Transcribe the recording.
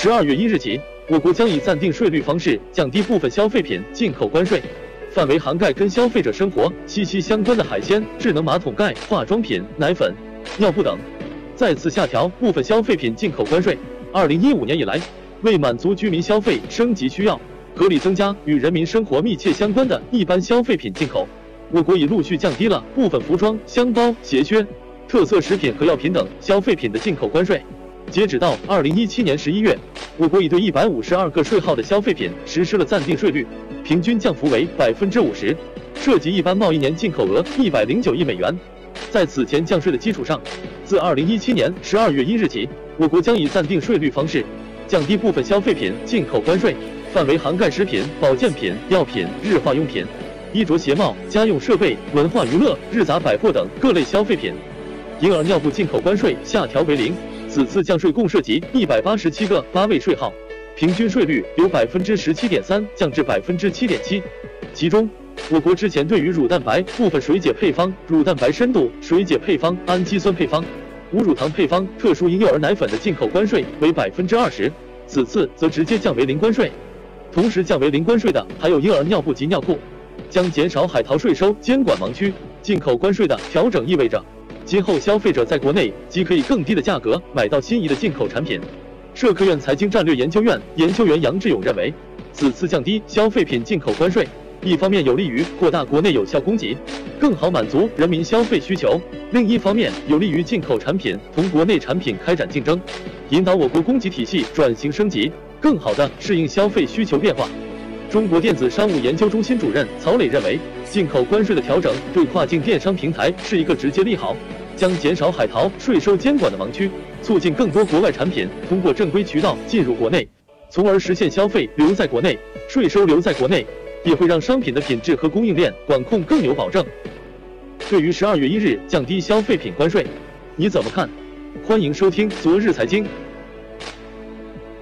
十二月一日起，我国将以暂定税率方式降低部分消费品进口关税，范围涵盖跟消费者生活息息相关的海鲜、智能马桶盖、化妆品、奶粉、尿布等。再次下调部分消费品进口关税。二零一五年以来，为满足居民消费升级需要，合理增加与人民生活密切相关的一般消费品进口，我国已陆续降低了部分服装、箱包、鞋靴、特色食品和药品等消费品的进口关税。截止到二零一七年十一月，我国已对一百五十二个税号的消费品实施了暂定税率，平均降幅为百分之五十，涉及一般贸易年进口额一百零九亿美元。在此前降税的基础上，自二零一七年十二月一日起，我国将以暂定税率方式降低部分消费品进口关税，范围涵盖食品、保健品、药品、日化用品、衣着鞋帽、家用设备、文化娱乐、日杂百货等各类消费品。婴儿尿布进口关税下调为零。此次降税共涉及一百八十七个八位税号，平均税率由百分之十七点三降至百分之七点七，其中。我国之前对于乳蛋白部分水解配方、乳蛋白深度水解配方、氨基酸配方、无乳糖配方、特殊婴幼儿奶粉的进口关税为百分之二十，此次则直接降为零关税。同时降为零关税的还有婴儿尿布及尿裤，将减少海淘税收监管盲区。进口关税的调整意味着，今后消费者在国内即可以更低的价格买到心仪的进口产品。社科院财经战略研究院研究员杨志勇认为，此次降低消费品进口关税。一方面有利于扩大国内有效供给，更好满足人民消费需求；另一方面有利于进口产品同国内产品开展竞争，引导我国供给体系转型升级，更好地适应消费需求变化。中国电子商务研究中心主任曹磊认为，进口关税的调整对跨境电商平台是一个直接利好，将减少海淘税收监管的盲区，促进更多国外产品通过正规渠道进入国内，从而实现消费留在国内，税收留在国内。也会让商品的品质和供应链管控更有保证。对于十二月一日降低消费品关税，你怎么看？欢迎收听昨日财经。